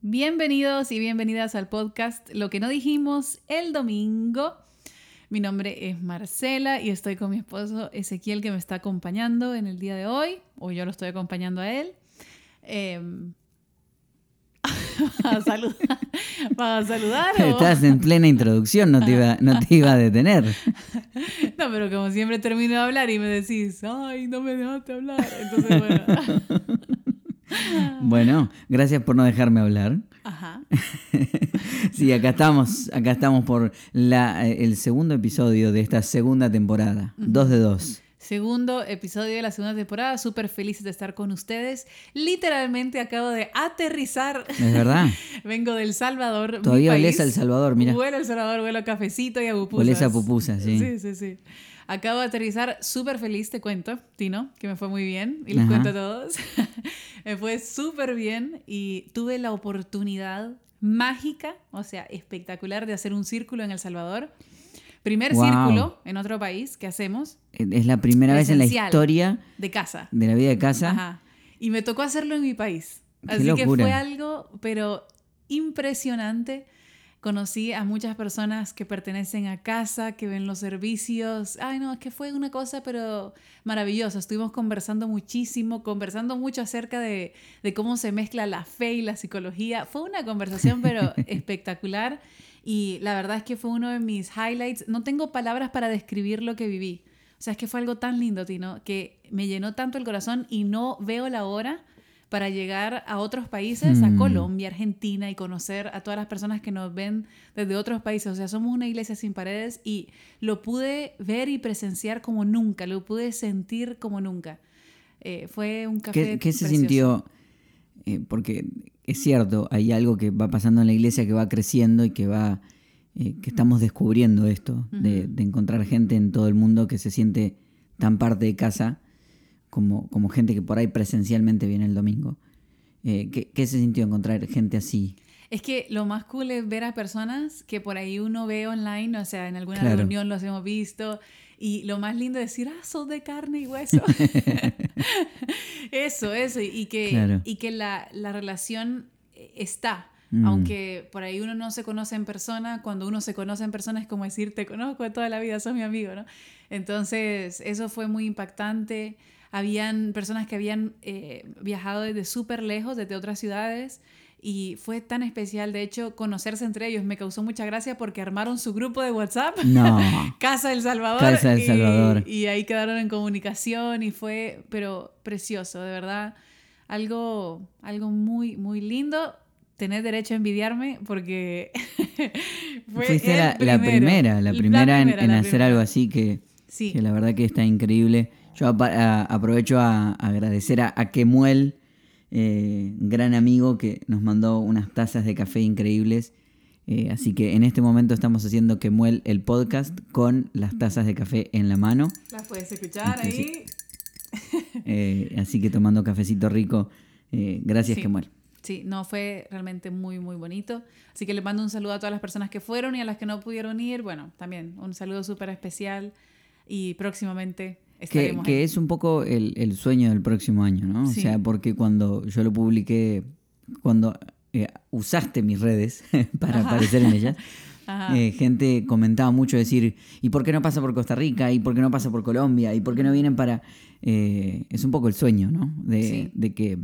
Bienvenidos y bienvenidas al podcast Lo que no dijimos el domingo. Mi nombre es Marcela y estoy con mi esposo Ezequiel que me está acompañando en el día de hoy, o yo lo estoy acompañando a él. Eh, para saludar. Para saludar o- Estás en plena introducción, no te, iba, no te iba a detener. No, pero como siempre termino de hablar y me decís, ay, no me dejaste hablar. Entonces, bueno. Bueno, gracias por no dejarme hablar. Ajá. Sí, acá estamos, acá estamos por la, eh, el segundo episodio de esta segunda temporada. Dos de dos. Segundo episodio de la segunda temporada. Súper felices de estar con ustedes. Literalmente acabo de aterrizar. ¿Es verdad? Vengo del Salvador. mi Todavía país. olés a El Salvador, mira. Huelo a El Salvador, huelo a cafecito y a pupusas. Olés a pupusas, sí. Sí, sí, sí. Acabo de aterrizar súper feliz, te cuento, Tino, que me fue muy bien y les Ajá. cuento a todos. me fue súper bien y tuve la oportunidad mágica, o sea, espectacular de hacer un círculo en El Salvador. Primer Wow. círculo en otro país que hacemos Es la primera vez en la historia de casa. de la vida de casa. Ajá. Y me tocó hacerlo en mi país. Qué Así que locura. fue algo, pero impresionante. Conocí a muchas personas que pertenecen a casa, que ven los servicios. Ay, no, es que fue una cosa, pero maravillosa. Estuvimos conversando muchísimo, conversando mucho acerca de, de cómo se mezcla la fe y la psicología. Fue una conversación, pero espectacular. Y la verdad es que fue uno de mis highlights. No tengo palabras para describir lo que viví. O sea, es que fue algo tan lindo, Tino, que me llenó tanto el corazón y no veo la hora para llegar a otros países, a Mm. Colombia, Argentina y conocer a todas las personas que nos ven desde otros países. O sea, somos una iglesia sin paredes y lo pude ver y presenciar como nunca, lo pude sentir como nunca. Eh, fue un café. ¿Qué, qué se precioso. sintió? Eh, porque es cierto, hay algo que va pasando en la iglesia que va creciendo y que va eh, que estamos descubriendo esto, de, de encontrar gente en todo el mundo que se siente tan parte de casa como, como gente que por ahí presencialmente viene el domingo. Eh, ¿qué, qué se sintió encontrar gente así? Es que lo más cool es ver a personas que por ahí uno ve online, o sea, en alguna Claro. reunión los hemos visto. Y lo más lindo es decir, ah, sos de carne y hueso. eso, eso. Y que, Claro. y que la, la relación está. Mm. Aunque por ahí uno no se conoce en persona, cuando uno se conoce en persona es como decir, te conozco de toda la vida, sos mi amigo, ¿no? Entonces, eso fue muy impactante. Habían personas que habían eh, viajado desde súper lejos, desde otras ciudades, y fue tan especial. De hecho, conocerse entre ellos me causó mucha gracia porque armaron su grupo de WhatsApp. No. Casa del Salvador. Casa del y- Salvador. Y, ahí quedaron en comunicación y fue, pero precioso, de verdad. Algo, algo muy, muy lindo. Tenés derecho a envidiarme porque fue Fuiste el la, la primero. primera, la primera, en, primera, en la hacer primera. algo así que, Sí. que la verdad que está increíble. Yo a- aprovecho a, agradecer a, a Kemuel, eh, gran amigo que nos mandó unas tazas de café increíbles. Eh, así que en este momento estamos haciendo Kemuel el podcast con las tazas de café en la mano. Las puedes escuchar Este, ahí. Eh, así que tomando cafecito rico. Gracias, Sí. Kemuel. Sí, no, fue realmente muy, muy bonito. Así que le mando un saludo a todas las personas que fueron y a las que no pudieron ir. Bueno, también un saludo súper especial y próximamente Que, es un poco el, el sueño del próximo año, ¿no? Sí. O sea, porque cuando yo lo publiqué, cuando eh, usaste mis redes para Ajá. aparecer en ellas, eh, gente comentaba mucho decir, ¿y por qué no pasa por Costa Rica? ¿Y por qué no pasa por Colombia? ¿Y por qué no vienen para...? eh, es un poco el sueño, ¿no? De, Sí. de que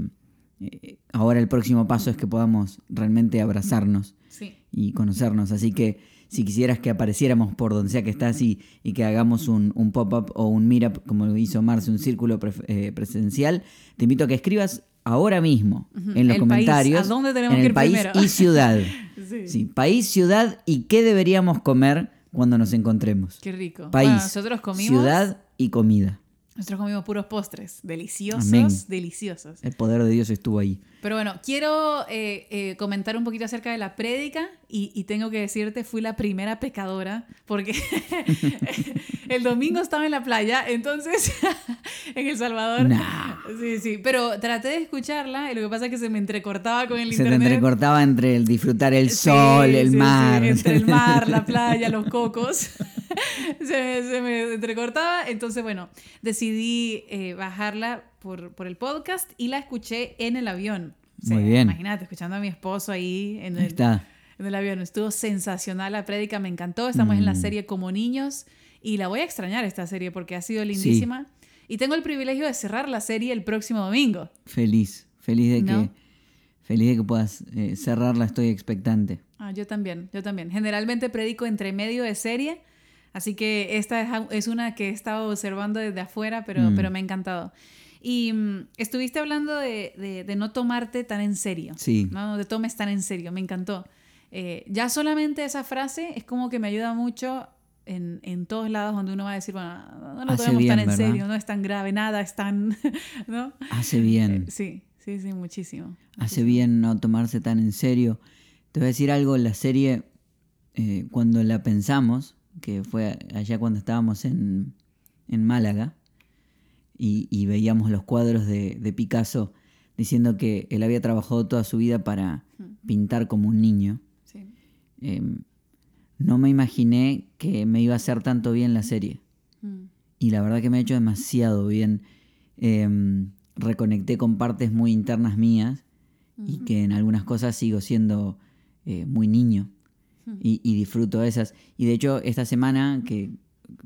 eh, ahora el próximo paso es que podamos realmente abrazarnos Sí. y conocernos. Así que si quisieras que apareciéramos por donde sea que estás y, y que hagamos un, un pop-up o un meetup, como hizo Marce, un círculo pre- eh, presencial, te invito a que escribas ahora mismo en los El país, comentarios ¿a dónde tenemos en que el país primero? y ciudad. Sí. Sí, país, ciudad y qué deberíamos comer cuando nos encontremos. Qué rico. País, Bueno, nosotros comimos, ciudad y comida. Nosotros comimos puros postres, deliciosos, Amén. deliciosos. El poder de Dios estuvo ahí. Pero bueno, quiero eh, eh, comentar un poquito acerca de la prédica y, y tengo que decirte, fui la primera pecadora porque el domingo estaba en la playa, entonces en El Salvador. Nah. Sí, sí, pero traté de escucharla y lo que pasa es que se me entrecortaba con el Se te internet. entrecortaba entre el disfrutar el Sí, sol, el sí, sí, mar. entre el mar, la playa, los cocos. se, me, se me entrecortaba. Entonces, bueno, decidí eh, bajarla por, por el podcast y la escuché en el avión. Muy bien. Imagínate, escuchando a mi esposo ahí en el, está. en el avión. Estuvo sensacional la prédica, me encantó. Estamos en la Mm. serie Como Niños y la voy a extrañar esta serie porque ha sido lindísima. Y tengo el privilegio de cerrar la serie el próximo domingo. Feliz, feliz de ¿No? que feliz de que puedas eh, cerrarla, estoy expectante. Ah, yo también, yo también. Generalmente predico entre medio de serie, así que esta es, una que he estado observando desde afuera, pero, Mm. pero me ha encantado. Y mm, estuviste hablando de, de- de no tomarte tan en serio. Sí. No, te tomes tan en serio, me encantó. Eh, ya solamente esa frase es como que me ayuda mucho en, en todos lados donde uno va a decir, bueno, no lo tomemos tan en ¿verdad? serio, no es tan grave, nada es tan... ¿no? Hace bien. Eh, sí, sí, sí, muchísimo. Hace bien no tomarse tan en serio. Te voy a decir algo, la serie, eh, cuando la pensamos, que fue allá cuando estábamos en, en Málaga, y, y veíamos los cuadros de, de Picasso diciendo que él había trabajado toda su vida para pintar como un niño, Sí. eh, no me imaginé que me iba a hacer tanto bien la serie. Mm, y la verdad que me ha hecho demasiado bien. Em, reconecté con partes muy internas mías y que en algunas cosas sigo siendo eh, muy niño y, y disfruto de esas. Y de hecho, esta semana que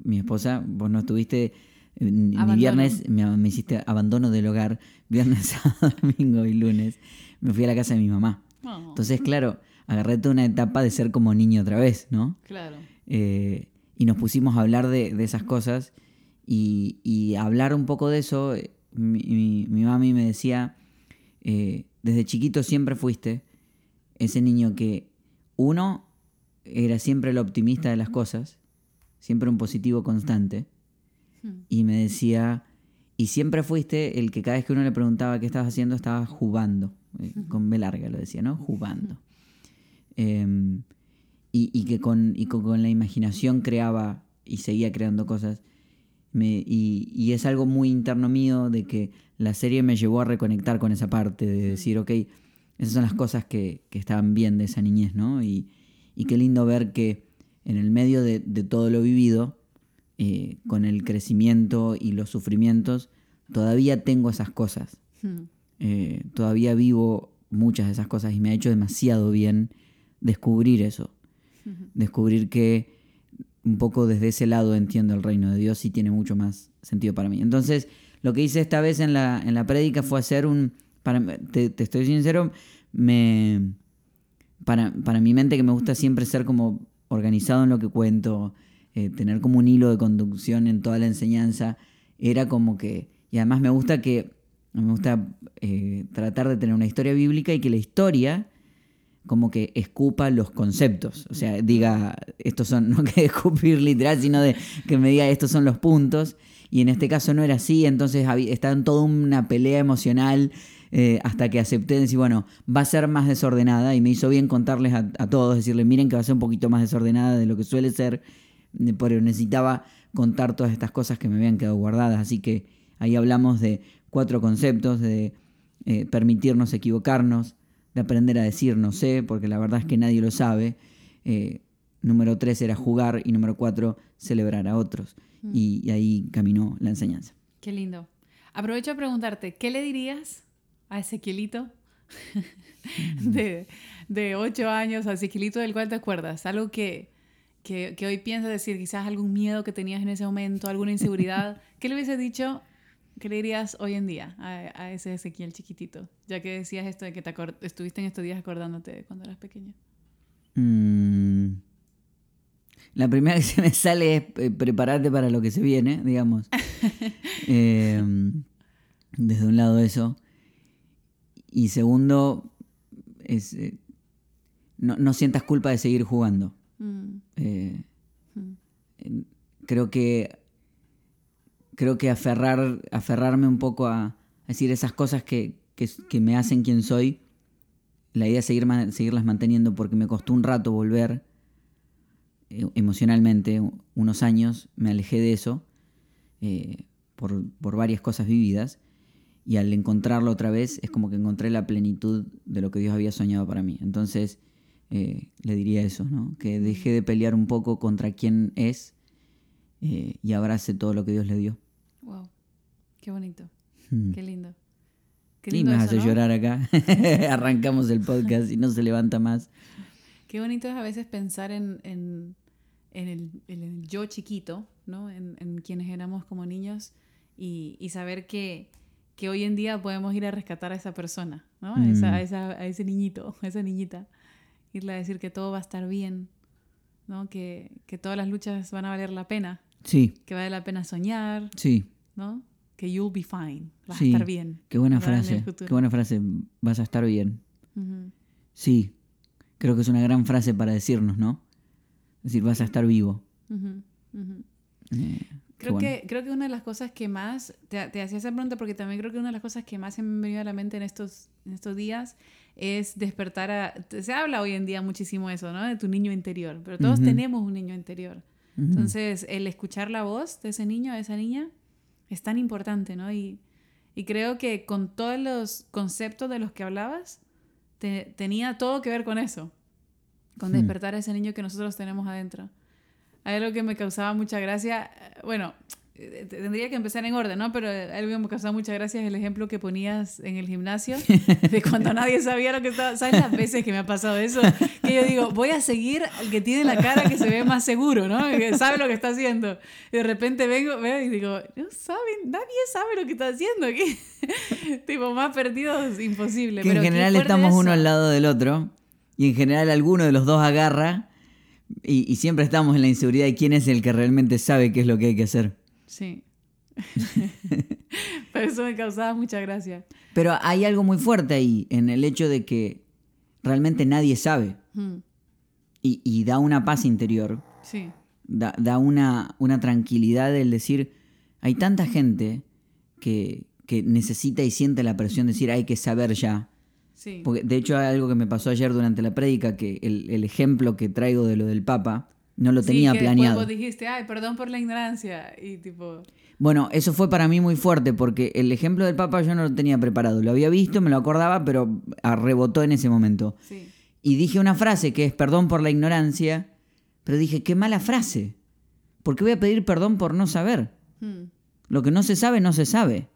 mi esposa, vos no estuviste, ni Abandono. viernes me, me hiciste abandono del hogar, viernes, sábado, domingo y lunes, me fui a la casa de mi mamá. Oh, Entonces, claro, agarré toda una etapa de ser como niño otra vez, ¿no? claro. Eh, y nos pusimos a hablar de, de esas cosas y, y hablar un poco de eso. eh, Mi, mi- mi mami me decía, eh, desde chiquito siempre fuiste ese niño que uno era siempre el optimista de las cosas, siempre un positivo constante, Hmm. y me decía, y siempre fuiste el que cada vez que uno le preguntaba qué estabas haciendo, estaba jugando, eh, con B larga lo decía, ¿no? Jugando. Em, y, y que con, y con, con la imaginación creaba y seguía creando cosas. Me- y, y es algo muy interno mío de que la serie me llevó a reconectar con esa parte, de decir, ok, esas son las cosas que, que estaban bien de esa niñez, ¿no? Y, y qué lindo ver que en el medio de, de todo lo vivido, eh, con el crecimiento y los sufrimientos, todavía tengo esas cosas. Hmm. Eh, todavía vivo muchas de esas cosas y me ha hecho demasiado bien descubrir eso. Descubrir que un poco desde ese lado entiendo el reino de Dios y tiene mucho más sentido para mí. Entonces, lo que hice esta vez en la, en la prédica fue hacer un... Para, te, te estoy sincero, me, para, para mi mente que me gusta siempre ser como organizado en lo que cuento, eh, tener como un hilo de conducción en toda la enseñanza, era como que... Y además me gusta que... Me gusta eh, tratar de tener una historia bíblica y que la historia como que escupa los conceptos. O sea, diga, estos son, no que escupir literal, sino de que me diga, estos son los puntos. Y en este caso no era así, entonces había, estaba en toda una pelea emocional eh, hasta que acepté decir, bueno, va a ser más desordenada. Y me hizo bien contarles a, a todos, decirles, miren que va a ser un poquito más desordenada de lo que suele ser, eh, pero necesitaba contar todas estas cosas que me habían quedado guardadas. Así que ahí hablamos de cuatro conceptos, de eh, permitirnos equivocarnos, de aprender a decir no sé, porque la verdad es que nadie lo sabe. Eh, número tres era jugar y número cuatro, celebrar a otros. Y, y ahí caminó la enseñanza. Qué lindo. Aprovecho a preguntarte, ¿qué le dirías a Ezequielito de, de 8 años, a Ezequielito del cual te acuerdas? Algo que, que, que hoy piensas decir, quizás algún miedo que tenías en ese momento, alguna inseguridad. ¿Qué le hubiese dicho, qué le dirías hoy en día a, a ese Ezequiel chiquitito? Ya que decías esto de que te estuviste en estos días acordándote de cuando eras pequeño. Mm. La primera que se me sale es eh, prepararte para lo que se viene, digamos. Eh, desde un lado eso. Y segundo, es, eh, no, no sientas culpa de seguir jugando. Mm, Eh, mm, creo que creo que aferrar aferrarme un poco a, a decir esas cosas que, que, que me hacen quien soy la idea es seguir, seguirlas manteniendo porque me costó un rato volver eh, emocionalmente unos años me alejé de eso eh, por, por varias cosas vividas y al encontrarlo otra vez es como que encontré la plenitud de lo que Dios había soñado para mí entonces eh, le diría eso, ¿no? Que deje de pelear un poco contra quién es eh, y abrace todo lo que Dios le dio. wow, qué bonito, Hmm. qué lindo. Qué lindo me a eso, hacer ¿no? llorar acá. Arrancamos el podcast y no se levanta más. Qué bonito es a veces pensar en, en, en el, en el yo chiquito, ¿no? En, en quienes éramos como niños y, y saber que, que hoy en día podemos ir a rescatar a esa persona, ¿no? A, esa- Mm. a, esa- a ese niñito, a esa niñita. Irle a decir que todo va a estar bien, ¿no? Que, que todas las luchas van a valer la pena, Sí, que vale la pena soñar, sí. ¿no? Que you'll be fine, vas Sí. a estar bien. Qué buena frase. Qué buena frase. Vas a estar bien. Sí. Creo que es una gran frase para decirnos, ¿no? Es decir, vas a estar vivo. Eh, qué Creo, bueno. que, creo que una de las cosas que más, te, te hacía esa pregunta porque también creo que una de las cosas que más se me han venido a la mente en estos, en estos días es despertar a... Se habla hoy en día muchísimo eso, ¿no? De tu niño interior, pero todos Ujú. tenemos un niño interior. Ujú. Entonces, el escuchar la voz de ese niño, de esa niña, es tan importante, ¿no? Y, y creo que con todos los conceptos de los que hablabas, te- tenía todo que ver con eso, con despertar a ese niño que nosotros tenemos adentro. Algo que me causaba mucha gracia, eh, bueno, eh, tendría que empezar en orden, ¿no? Pero algo que me causaba mucha gracia es el ejemplo que ponías en el gimnasio, de cuando nadie sabía lo que estaba... ¿Sabes las veces que me ha pasado eso? Que yo digo, voy a seguir al que tiene la cara que se ve más seguro, ¿no? Que sabe lo que está haciendo. Y de repente vengo, veo y digo, no saben, nadie sabe lo que está haciendo aquí. tipo, más perdidos, imposible. Que en Pero qué general estamos eso. uno al lado del otro y en general alguno de los dos agarra y, y siempre estamos en la inseguridad de quién es el que realmente sabe qué es lo que hay que hacer. Sí. Pero eso me causaba mucha gracia. Pero hay algo muy fuerte ahí en el hecho de que realmente nadie sabe Mm, y, y da una paz interior, Sí. da, da una, una tranquilidad el decir, hay tanta gente que, que necesita y siente la presión de decir hay que saber ya. Sí. Porque de hecho hay algo que me pasó ayer durante la prédica, que el, el ejemplo que traigo de lo del Papa no lo Sí, tenía que planeado. Vos dijiste, ay, perdón por la ignorancia. Y tipo, Bueno, eso fue para mí muy fuerte porque el ejemplo del Papa yo no lo tenía preparado. Lo había visto, me lo acordaba, pero ah, rebotó en ese momento. sí. Y dije una frase que es perdón por la ignorancia, pero dije, qué mala frase. ¿Por qué voy a pedir perdón por no saber? Mm, Lo que no se sabe, no se sabe.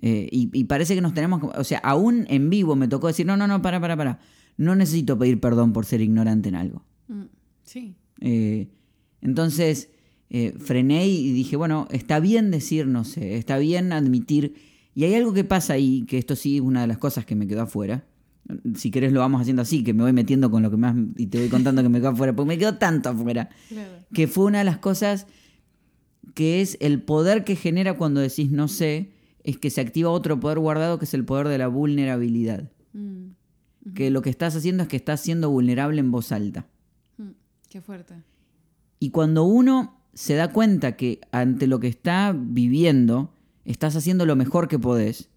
Eh, y, y parece que nos tenemos... que- O sea, aún en vivo me tocó decir, no, no, no, para, para, para. No necesito pedir perdón por ser ignorante en algo. mm, Sí. Eh, entonces eh, frené y dije, bueno, está bien decir no sé, está bien admitir. Y hay algo que pasa ahí, que esto sí es una de las cosas que me quedó afuera. Si querés lo vamos haciendo así, que me voy metiendo con lo que más y te voy contando que me quedó afuera, porque me quedó tanto afuera. Claro. Que fue una de las cosas que es el poder que genera cuando decís no sé, es que se activa otro poder guardado que es el poder de la vulnerabilidad. Mm, Que lo que estás haciendo es que estás siendo vulnerable en voz alta. mm, Qué fuerte. Y cuando uno se da cuenta que ante lo que está viviendo, estás haciendo lo mejor que podés,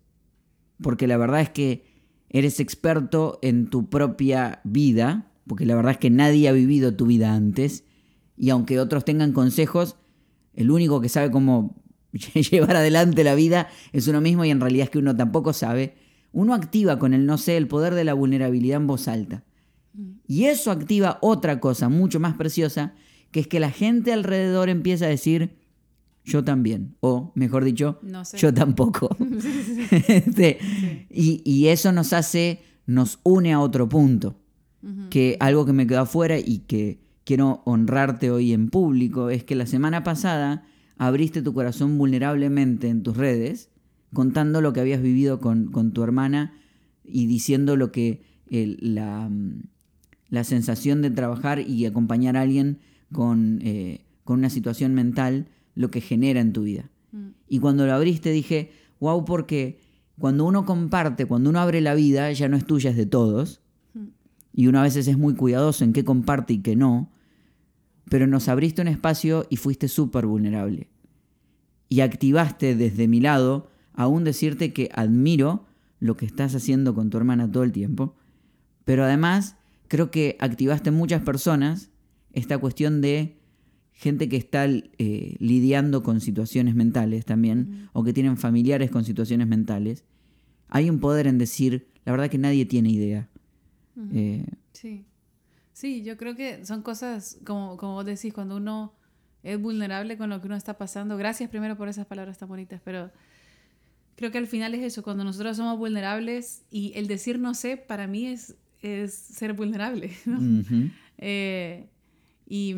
porque la verdad es que eres experto en tu propia vida, porque la verdad es que nadie ha vivido tu vida antes, y aunque otros tengan consejos, el único que sabe cómo llevar adelante la vida es uno mismo y en realidad es que uno tampoco sabe, uno activa con el no sé el poder de la vulnerabilidad en voz alta. Y eso activa otra cosa mucho más preciosa, que es que la gente alrededor empieza a decir, yo también, o mejor dicho, No sé. yo tampoco. Este, y, y eso nos hace, nos une a otro punto, que algo que me quedó afuera y que quiero honrarte hoy en público, es que la semana pasada abriste tu corazón vulnerablemente en tus redes, contando lo que habías vivido con, con tu hermana y diciendo lo que el- la, mm, la sensación de trabajar y acompañar a alguien con, eh, con una situación mental, lo que genera en tu vida. Mm, Y cuando lo abriste dije, wow, porque cuando uno comparte, cuando uno abre la vida, ya no es tuya, es de todos. mm, Y uno a veces es muy cuidadoso en qué comparte y qué no. Pero nos abriste un espacio y fuiste súper vulnerable. Y activaste desde mi lado, aún decirte que admiro lo que estás haciendo con tu hermana todo el tiempo. Pero además, creo que activaste en muchas personas esta cuestión de gente que está eh, lidiando con situaciones mentales también, o que tienen familiares con situaciones mentales. Hay un poder en decir, la verdad que nadie tiene idea. Eh, Sí. Sí, yo creo que son cosas, como, como vos decís, cuando uno es vulnerable con lo que uno está pasando. Gracias primero por esas palabras tan bonitas, pero creo que al final es eso, cuando nosotros somos vulnerables y el decir no sé, para mí es, es ser vulnerable. ¿no? Eh, y,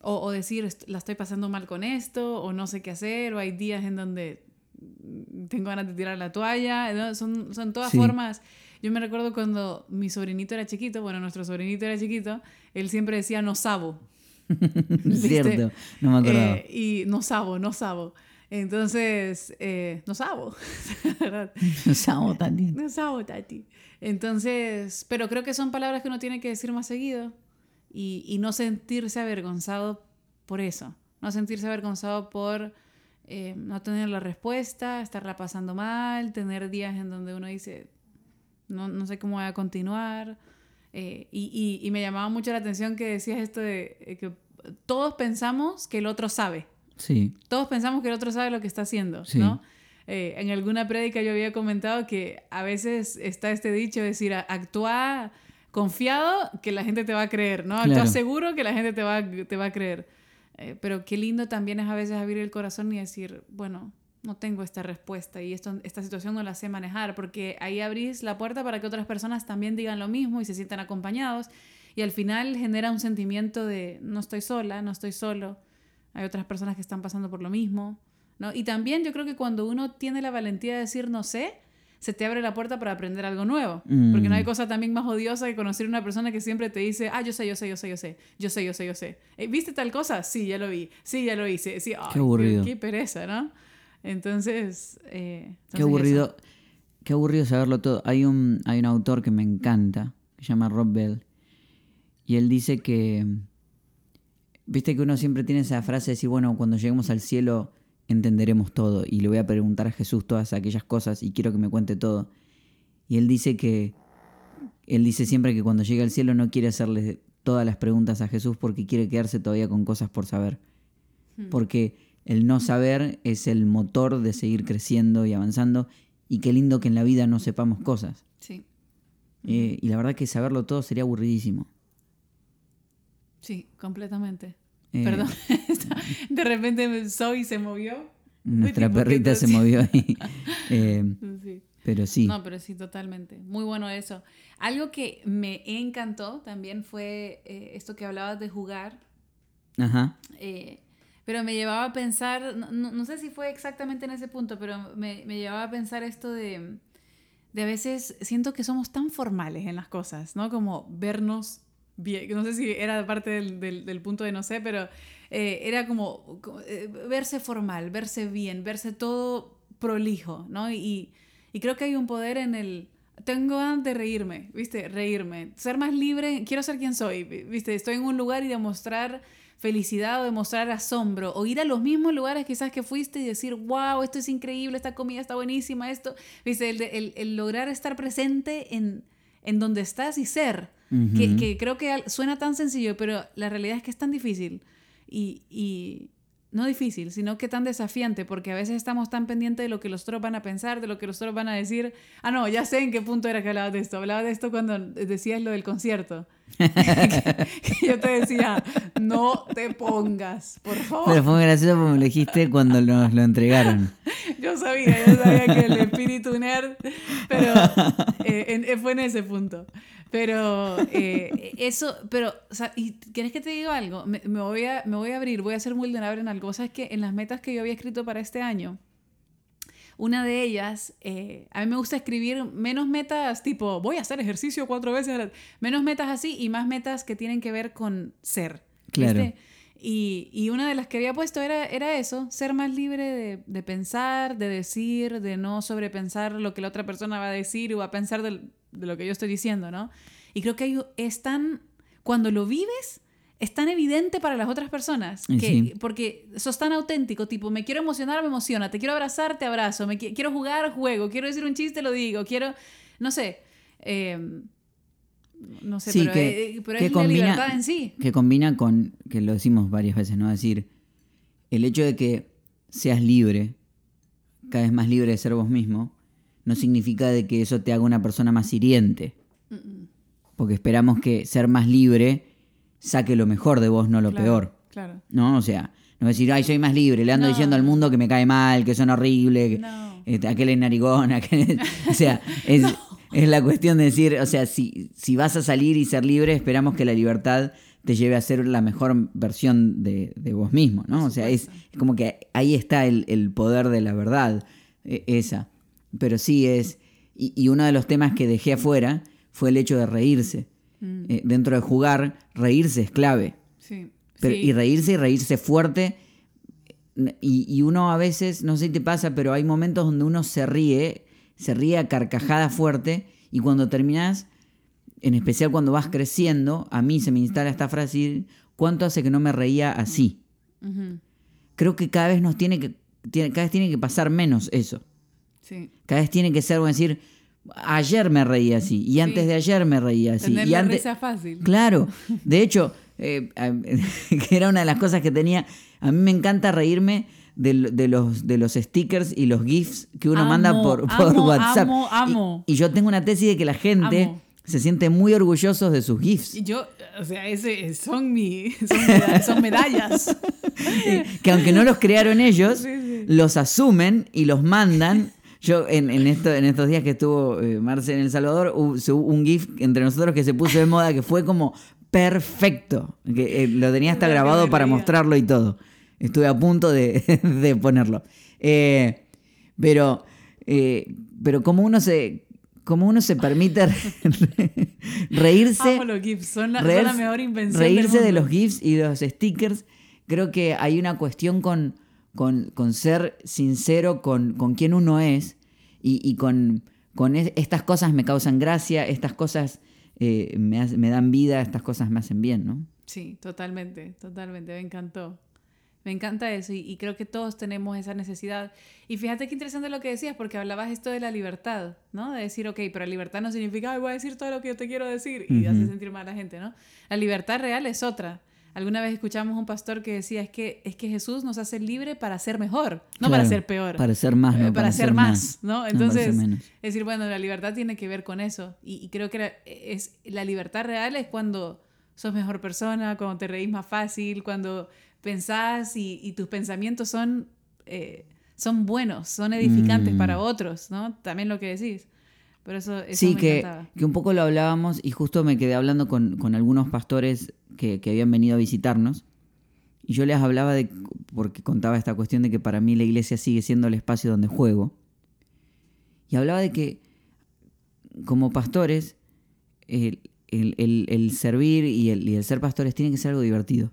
o, decir, la estoy pasando mal con esto, o no sé qué hacer, o hay días en donde tengo ganas de tirar la toalla, son, son todas formas. Yo me recuerdo cuando mi sobrinito era chiquito, bueno, nuestro sobrinito era chiquito, él siempre decía no sabo. Cierto, no me acuerdo. Eh, y no sabo, no sabo. Entonces, eh, no sabo. no sabo, Tati. No sabo, Tati. Entonces, pero creo que son palabras que uno tiene que decir más seguido y, y no sentirse avergonzado por eso. No sentirse avergonzado por eh, no tener la respuesta, estarla pasando mal, tener días en donde uno dice, no, no sé cómo voy a continuar. Eh, y, y, me llamaba mucho la atención que decías esto de eh, que todos pensamos que el otro sabe. Sí. Todos pensamos que el otro sabe lo que está haciendo, ¿no? en alguna prédica yo había comentado que a veces está este dicho, es decir, actúa confiado que la gente te va a creer, ¿no? Actúa seguro que la gente te va, te va a creer. Eh, pero qué lindo también es a veces abrir el corazón y decir, bueno, no tengo esta respuesta y esto, esta situación no la sé manejar, porque ahí abrís la puerta para que otras personas también digan lo mismo y se sientan acompañados y al final genera un sentimiento de no estoy sola, no estoy solo, hay otras personas que están pasando por lo mismo, ¿no? Y también yo creo que cuando uno tiene la valentía de decir no sé, se te abre la puerta para aprender algo nuevo. Porque no hay mm. cosa también más odiosa que conocer a una persona que siempre te dice, ah, yo sé, yo sé, yo sé, yo sé, yo sé, yo sé, yo sé. Eh, ¿Viste tal cosa? Sí, ya lo vi. Sí, ya lo hice. Sí, qué aburrido. Qué, pereza, ¿no? Entonces... Eh, qué aburrido. Qué aburrido saberlo todo. Hay un, hay un autor que me encanta, que se llama Rob Bell, y él dice que... Viste que uno siempre tiene esa frase de decir, bueno, cuando lleguemos al cielo entenderemos todo y le voy a preguntar a Jesús todas aquellas cosas y quiero que me cuente todo. Y él dice que, él dice siempre que cuando llega al cielo no quiere hacerle todas las preguntas a Jesús porque quiere quedarse todavía con cosas por saber. Hmm. Porque el no saber es el motor de seguir creciendo y avanzando y qué lindo que en la vida no sepamos cosas. Sí. Eh, y la verdad que saberlo todo sería aburridísimo. Sí, completamente. Eh, Perdón, de repente Zoe se movió. Nuestra perrita se movió ahí. Eh, pero sí. No, pero sí, totalmente. Muy bueno eso. Algo que me encantó también fue esto que hablabas de jugar. Ajá. Pero me llevaba a pensar, no, sé si fue exactamente en ese punto, pero me, me llevaba a pensar esto de, de a veces siento que somos tan formales en las cosas, ¿no? Como vernos no sé si era parte del, del, punto de no sé, pero eh, era como, eh, verse formal, verse bien, verse todo prolijo, ¿no? Y, y, creo que hay un poder en el... Tengo ganas de reírme, ¿viste? Reírme. Ser más libre, quiero ser quien soy, ¿viste? Estoy en un lugar y demostrar felicidad o demostrar asombro o ir a los mismos lugares quizás que fuiste y decir, wow, esto es increíble, esta comida está buenísima, esto, ¿viste? El, el, el lograr estar presente en, en donde estás y ser que, creo que suena tan sencillo, pero la realidad es que es tan difícil. Y, y, no difícil, sino que tan desafiante, porque a veces estamos tan pendientes de lo que los otros van a pensar, de lo que los otros van a decir. Ah, no, ya sé en qué punto era que hablaba de esto. Hablaba de esto cuando decías lo del concierto. yo te decía, no te pongas, por favor. Pero fue gracioso porque me lo dijiste cuando nos lo entregaron. yo sabía, yo sabía que el espíritu nerd, pero eh, fue en ese punto. Pero eh, eso, pero, o sea, ¿y quieres que te diga algo? Me, voy a, me voy a abrir, voy a ser muy vulnerable en algo. ¿Sabes que En las metas que yo había escrito para este año, una de ellas, eh, a mí me gusta escribir menos metas tipo, voy a hacer ejercicio cuatro veces, menos metas así y más metas que tienen que ver con ser. Claro. Y, y, una de las que había puesto era, era eso, ser más libre de, de, pensar, de decir, de no sobrepensar lo que la otra persona va a decir o va a pensar del, de lo que yo estoy diciendo, ¿no? Y creo que es tan, cuando lo vives, es tan evidente para las otras personas, que, porque sos tan auténtico, tipo, me quiero emocionar, me emociona, te quiero abrazar, te abrazo, me quiero jugar, juego, quiero decir un chiste, lo digo, quiero, no sé, em, no sé, pero, que, pero es la libertad en sí. Que combina con, que lo decimos varias veces, ¿no? Es decir, el hecho de que seas libre, cada vez más libre de ser vos mismo, no significa de que eso te haga una persona más hiriente. Porque esperamos que ser más libre saque lo mejor de vos, no lo peor. Claro. ¿No? O sea, No decir, ay, soy más libre, le ando No. diciendo al mundo que me cae mal, que son horribles, que No. este, aquel es narigón, aquel- o sea, es, es la cuestión de decir, o sea, si, si vas a salir y ser libre, esperamos que la libertad te lleve a ser la mejor versión de, de vos mismo, ¿no? O sea, es, es como que ahí está el, el poder de la verdad, e- esa. Pero sí es, y, y uno de los temas que dejé afuera fue el hecho de reírse. Mm. Eh, dentro de jugar, reírse es clave. Sí. Pero, sí. Y reírse y reírse fuerte. Y, y uno a veces, no sé si te pasa, pero hay momentos donde uno se ríe, se ríe a carcajada fuerte y cuando terminas, en especial cuando vas creciendo, a mí se me instala esta frase, y, ¿cuánto hace que no me reía así? Creo que cada vez nos tiene que, tiene, cada vez tiene que pasar menos eso. Sí. Cada vez tiene que ser, como decir, ayer me reí así y antes de ayer me reí así. Tener y la antes, risa fácil. Claro, de hecho, eh, que era una de las cosas que tenía, a mí me encanta reírme de, lo- de los, de los stickers y los GIFs que uno Amo, manda por, por amo, WhatsApp. amo, Y- amo. Y, yo tengo una tesis de que la gente se siente muy orgullosos de sus GIFs. Y Yo, o sea, ese son mi, son, meda- son medallas. Eh, que aunque no los crearon ellos, Sí, sí. los asumen y los mandan. Yo en, en, esto, en estos días que estuvo eh, Marce en El Salvador, hubo, un GIF entre nosotros que se puso de moda que fue como perfecto. Que, eh, lo tenía hasta grabado para mostrarlo y todo. Estuve a punto de, de ponerlo. Eh, pero, eh, pero como uno se... Como uno se permite re- reírse, los GIFs, son la, son reírse, la mejor invención reírse del de los GIFs y los stickers, creo que hay una cuestión con, con, con ser sincero con, con quién uno es y, y con, con es- estas cosas me causan gracia, estas cosas eh, me, me dan vida, estas cosas me hacen bien, ¿no? Sí, totalmente, totalmente, me encantó. Me encanta eso y, y creo que todos tenemos esa necesidad. Y fíjate qué interesante lo que decías, porque hablabas esto de la libertad, ¿no? De decir, ok, pero libertad no significa, ay, voy a decir todo lo que yo te quiero decir y hace sentir mal a la gente, ¿no? La libertad real es otra. Alguna vez escuchamos un pastor que decía, es que, es que Jesús nos hace libre para ser mejor, no para ser peor. Para ser más, no Eh, para, ser más, ¿no? para Entonces, es decir, bueno, la libertad tiene que ver con eso. Y, y creo que la, es, la libertad real es cuando sos mejor persona, cuando te reís más fácil, cuando pensás y, y tus pensamientos son, eh, son buenos, son edificantes Mm. para otros, ¿no? También lo que decís. Por eso, eso Sí, me que, que un poco lo hablábamos y justo me quedé hablando con, con algunos pastores que, que habían venido a visitarnos. Y yo les hablaba de, porque contaba esta cuestión de que para mí la iglesia sigue siendo el espacio donde juego. Y hablaba de que como pastores, el, el- el- el servir y el, y el ser pastores tiene que ser algo divertido.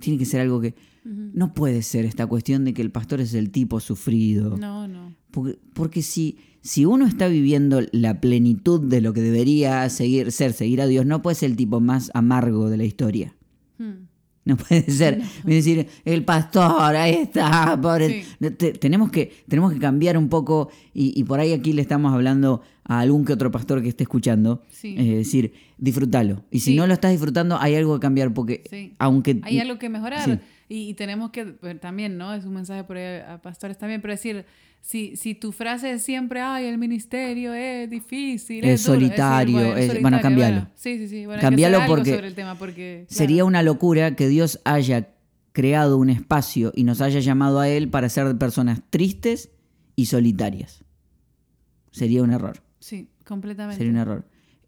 Tiene que ser algo que... No puede ser esta cuestión de que el pastor es el tipo sufrido. No, no. Porque, porque si, si uno está viviendo la plenitud de lo que debería seguir, ser seguir a Dios, no puede ser el tipo más amargo de la historia. Hmm. No puede ser. Es decir, el pastor, ahí está, pobre. Sí. Te- tenemos, que, tenemos que cambiar un poco, y, y por ahí aquí le estamos hablando a algún que otro pastor que esté escuchando. Sí. Es decir, disfrútalo. Y si Sí. no lo estás disfrutando, hay algo que cambiar, porque aunque... Hay algo que mejorar. Y, y tenemos que, pues, también, ¿no? Es un mensaje por ahí a pastores también, pero decir, si, si tu frase es siempre, ay, el ministerio es difícil, Es duro", solitario, es- bueno, cámbialo. bueno, sí, sí, sí. Bueno, Cámbialo hay que hacer algo porque sobre el tema porque claro. Sería una locura que Dios haya creado un espacio y nos haya llamado a Él para ser personas tristes y solitarias. Sería un error. Sí, completamente. Sería un error.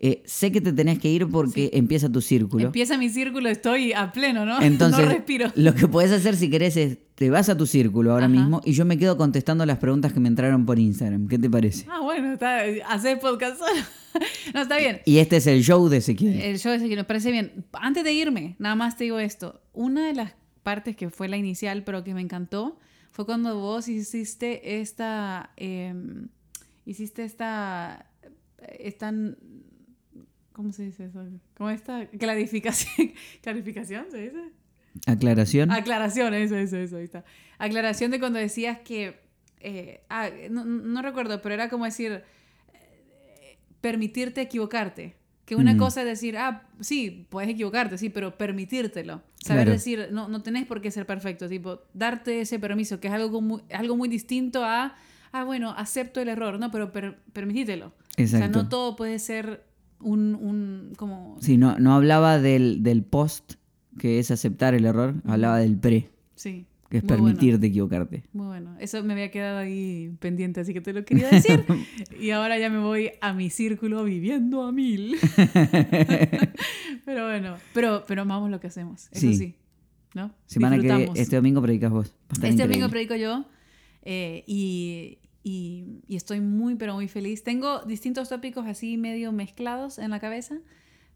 Eh, sé que te tenés que ir porque empieza tu círculo. Empieza mi círculo, estoy a pleno, ¿no? Entonces, no respiro. lo que puedes hacer si querés es, te vas a tu círculo ahora Ajá. mismo y yo me quedo contestando las preguntas que me entraron por Instagram. ¿Qué te parece? Ah, bueno, está, hacer podcast solo. no, está bien. Y este es el show de Ezequiel. El show ese que nos parece bien. Antes de irme, nada más te digo esto. Una de las partes que fue la inicial, pero que me encantó, fue cuando vos hiciste esta. eh, hiciste esta. Esta. ¿Cómo se dice eso? Como esta clarificación. ¿Clarificación se dice? Aclaración. Aclaración, eso, eso, eso, ahí está. Aclaración de cuando decías que. eh, ah, no, no recuerdo, pero era como decir. eh, permitirte equivocarte. Que una Mm. cosa es decir, ah, sí, puedes equivocarte, sí, pero permitírtelo. Saber Claro. decir, no, no tenés por qué ser perfecto, tipo, darte ese permiso, que es algo muy, algo muy distinto a, ah, bueno, acepto el error, no, pero per- permitítelo. O sea, Exacto. no todo puede ser un, un como... Sí, no, no hablaba del, del post, que es aceptar el error, hablaba del pre. Sí. Que es Muy bueno. permitirte equivocarte. Muy bueno. Eso me había quedado ahí pendiente, así que te lo quería decir. y ahora ya me voy a mi círculo viviendo a mil. pero bueno, pero, pero amamos lo que hacemos. Eso Sí. sí. ¿No? Semana que este domingo predicas vos. Este increíble. domingo predico yo eh, y, y- y estoy muy, pero muy feliz. Tengo distintos tópicos así medio mezclados en la cabeza,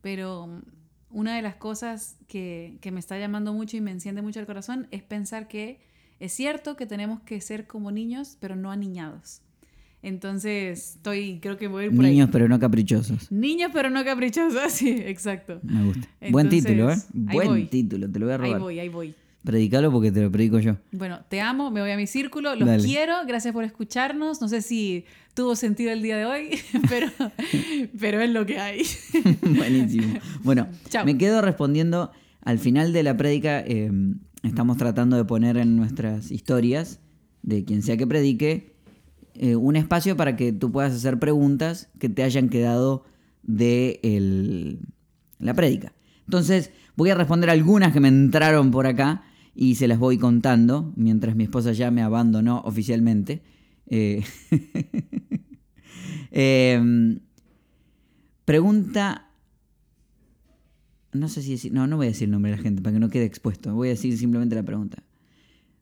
pero una de las cosas que, que me está llamando mucho y me enciende mucho el corazón es pensar que es cierto que tenemos que ser como niños, pero no aniñados. Entonces, estoy, creo que voy a ir por Niños, ahí. pero no caprichosos. Niños, pero no caprichosos, sí, exacto. Me gusta. Buen título, ¿eh? ahí Buen voy. título, te lo voy a Ahí robar. voy, ahí voy. Predicalo porque te lo predico yo. Bueno, te amo, me voy a mi círculo, los Dale. quiero, gracias por escucharnos. No sé si tuvo sentido el día de hoy, pero, pero es lo que hay. Buenísimo. Bueno, Chao. me quedo respondiendo al final de la prédica. eh, estamos tratando de poner en nuestras historias de quien sea que predique eh, un espacio para que tú puedas hacer preguntas que te hayan quedado de el- la prédica. Entonces, voy a responder algunas que me entraron por acá y se las voy contando mientras mi esposa ya me abandonó oficialmente. Eh, em, pregunta no sé si decir, no, no voy a decir el nombre de la gente para que no quede expuesto, voy a decir simplemente la pregunta.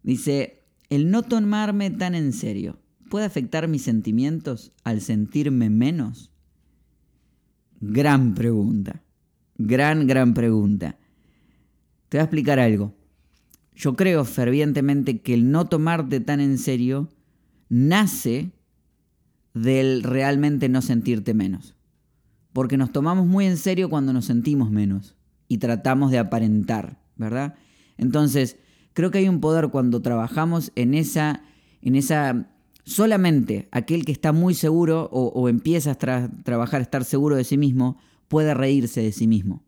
Dice, el no tomarme tan en serio, ¿puede afectar mis sentimientos al sentirme menos? Gran pregunta, gran, gran pregunta. Te voy a explicar algo. Yo creo fervientemente que el no tomarte tan en serio nace del realmente no sentirte menos porque nos tomamos muy en serio cuando nos sentimos menos y tratamos de aparentar, ¿verdad? Entonces, creo que hay un poder cuando trabajamos en esa, en esa, solamente aquel que está muy seguro o, o empieza a tra- trabajar, estar seguro de sí mismo, puede reírse de sí mismo.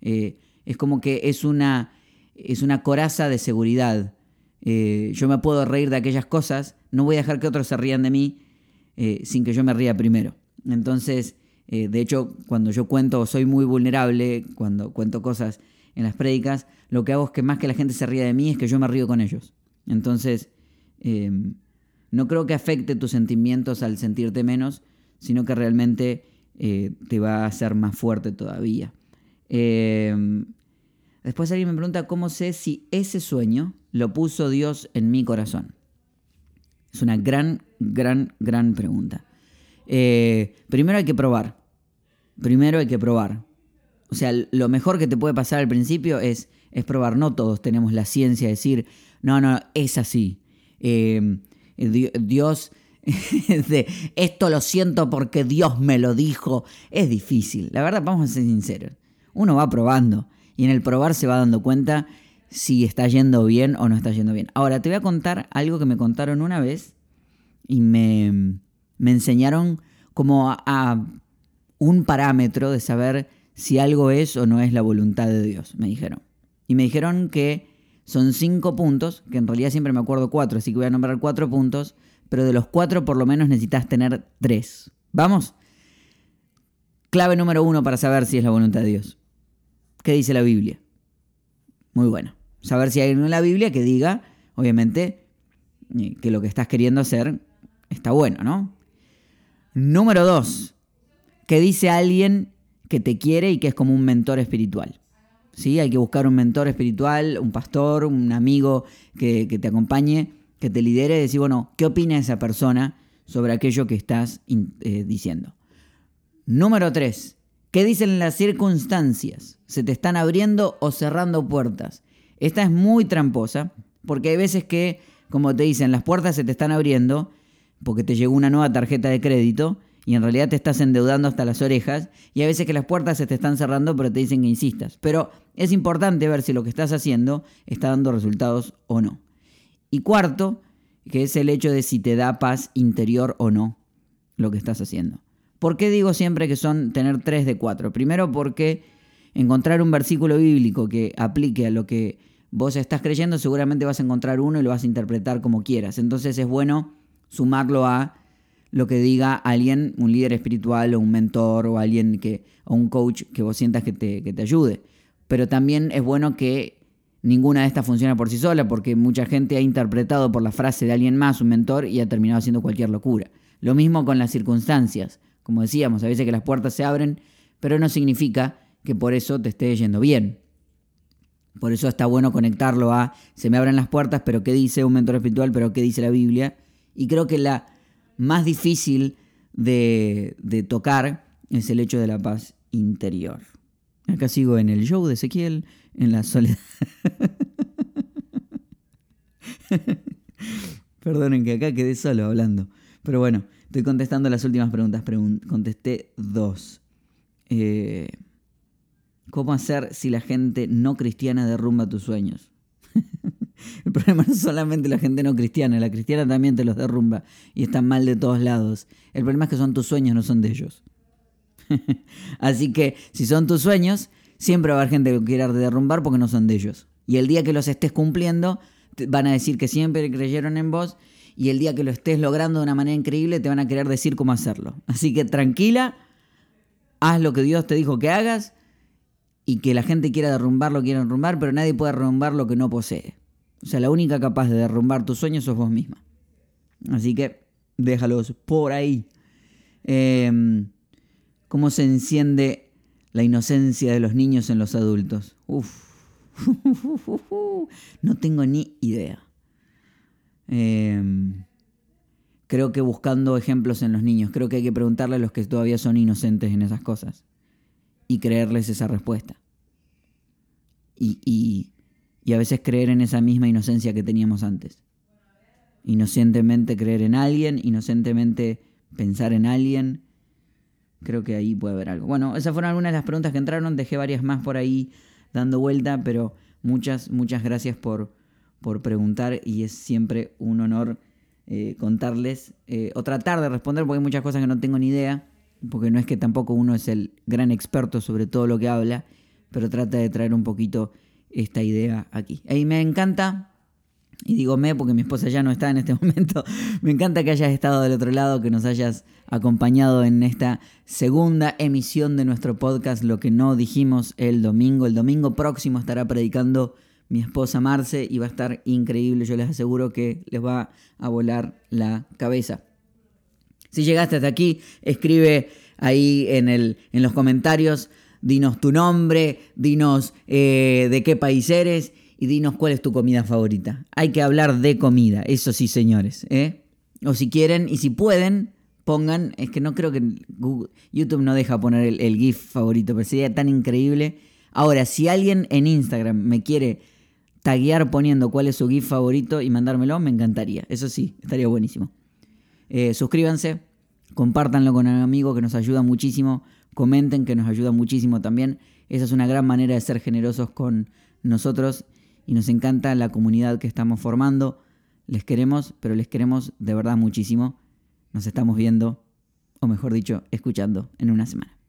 Eh, es como que es una, es una coraza de seguridad. Eh, yo me puedo reír de aquellas cosas, no voy a dejar que otros se rían de mí eh, sin que yo me ría primero. Entonces, de hecho, cuando yo cuento, soy muy vulnerable, cuando cuento cosas en las prédicas, lo que hago es que más que la gente se ría de mí, es que yo me río con ellos. Entonces, no creo que afecte tus sentimientos al sentirte menos, sino que realmente eh, te va a hacer más fuerte todavía. Eh, después alguien me pregunta cómo sé si ese sueño lo puso Dios en mi corazón. Es una gran, gran, gran pregunta. Eh, primero hay que probar. Primero hay que probar. O sea, lo mejor que te puede pasar al principio es, es probar. No todos tenemos la ciencia de decir, no, no, es así. Eh, Di- Dios, de, esto lo siento porque Dios me lo dijo. Es difícil. La verdad, vamos a ser sinceros. Uno va probando y en el probar se va dando cuenta si está yendo bien o no está yendo bien. Ahora, te voy a contar algo que me contaron una vez y me, me enseñaron como a, a un parámetro de saber si algo es o no es la voluntad de Dios, me dijeron. Y me dijeron que son cinco puntos, que en realidad siempre me acuerdo cuatro, así que voy a nombrar cuatro puntos, pero de los cuatro por lo menos necesitas tener tres. ¿Vamos? Clave número uno para saber si es la voluntad de Dios. ¿Qué dice la Biblia? Muy bueno. Saber si hay algo en la Biblia que diga, obviamente, eh, que lo que estás queriendo hacer está bueno, ¿no? Número dos, que dice alguien que te quiere y que es como un mentor espiritual. ¿Sí? Hay que buscar un mentor espiritual, un pastor, un amigo que te acompañe, que te lidere y decir, bueno, ¿qué opina esa persona sobre aquello que estás eh, diciendo? Número 3. ¿Qué dicen las circunstancias? ¿Se te están abriendo o cerrando puertas? Esta es muy tramposa porque hay veces que, como te dicen, las puertas se te están abriendo porque te llegó una nueva tarjeta de crédito y en realidad te estás endeudando hasta las orejas y hay veces que las puertas se te están cerrando pero te dicen que insistas. Pero es importante ver si lo que estás haciendo está dando resultados o no. Y cuarto, que es el hecho de si te da paz interior o no lo que estás haciendo. ¿Por qué digo siempre que son tener tres de cuatro? Primero porque encontrar un versículo bíblico que aplique a lo que vos estás creyendo, seguramente vas a encontrar uno y lo vas a interpretar como quieras. Entonces es bueno sumarlo a lo que diga alguien, un líder espiritual o un mentor o alguien que, o un coach que vos sientas que te, que te ayude. Pero también es bueno que Ninguna de estas funciona por sí sola porque mucha gente ha interpretado por la frase de alguien más, un mentor, y ha terminado haciendo cualquier locura. Lo mismo con las circunstancias. Como decíamos, a veces que las puertas se abren, pero no significa que por eso te esté yendo bien. Por eso está bueno conectarlo a se me abren las puertas, pero ¿qué dice un mentor espiritual? Pero ¿qué dice la Biblia? Y creo que la más difícil de, de tocar es el hecho de la paz interior. Acá sigo en el show de Ezequiel, en la soledad. Perdonen que acá quedé solo hablando. Pero bueno, estoy contestando las últimas preguntas. contesté dos. Eh, ¿Cómo hacer si la gente no cristiana derrumba tus sueños? El problema no es solamente la gente no cristiana, la cristiana también te los derrumba y están mal de todos lados. El problema es que son tus sueños, no son de ellos. Así que si son tus sueños, siempre va a haber gente que quiera derrumbar porque no son de ellos. Y el día que los estés cumpliendo, van a decir que siempre creyeron en vos y el día que lo estés logrando de una manera increíble, te van a querer decir cómo hacerlo. Así que tranquila, haz lo que Dios te dijo que hagas y que la gente quiera derrumbar lo quiera derrumbar, pero nadie puede derrumbar lo que no posee. O sea, la única capaz de derrumbar tus sueños sos vos misma. Así que déjalos por ahí. Eh, cómo se enciende la inocencia de los niños en los adultos. Uf. No tengo ni idea. Em, creo que buscando ejemplos en los niños, creo que hay que preguntarle a los que todavía son inocentes en esas cosas y creerles esa respuesta. Y, y, y a veces creer en esa misma inocencia que teníamos antes. Inocentemente creer en alguien, inocentemente pensar en alguien Creo que ahí puede haber algo. Bueno, esas fueron algunas de las preguntas que entraron. Dejé varias más por ahí dando vuelta, pero muchas, muchas gracias por, por preguntar y es siempre un honor eh, contarles eh, o tratar de responder porque hay muchas cosas que no tengo ni idea, porque no es que tampoco uno es el gran experto sobre todo lo que habla, pero trata de traer un poquito esta idea aquí. Y me encanta y digo me porque mi esposa ya no está en este momento. Me encanta que hayas estado del otro lado, que nos hayas acompañado en esta segunda emisión de nuestro podcast, lo que no dijimos el domingo. El domingo próximo estará predicando mi esposa Marce y va a estar increíble. Yo les aseguro que les va a volar la cabeza. Si llegaste hasta aquí, escribe ahí en, el, en los comentarios, dinos tu nombre, dinos eh, de qué país eres y dinos cuál es tu comida favorita. Hay que hablar de comida, eso sí, señores. ¿eh? O si quieren y si pueden, pongan, es que no creo que YouTube no deja poner el, GIF favorito, pero sería tan increíble. Ahora, si alguien en Instagram me quiere taguear poniendo cuál es su GIF favorito y mandármelo, me encantaría. Eso sí, estaría buenísimo. Eh, suscríbanse, compártanlo con un amigo que nos ayuda muchísimo. Comenten que nos ayuda muchísimo también. Esa es una gran manera de ser generosos con nosotros y nos encanta la comunidad que estamos formando. Les queremos, pero les queremos de verdad muchísimo. Nos estamos viendo, o mejor dicho, escuchando en una semana.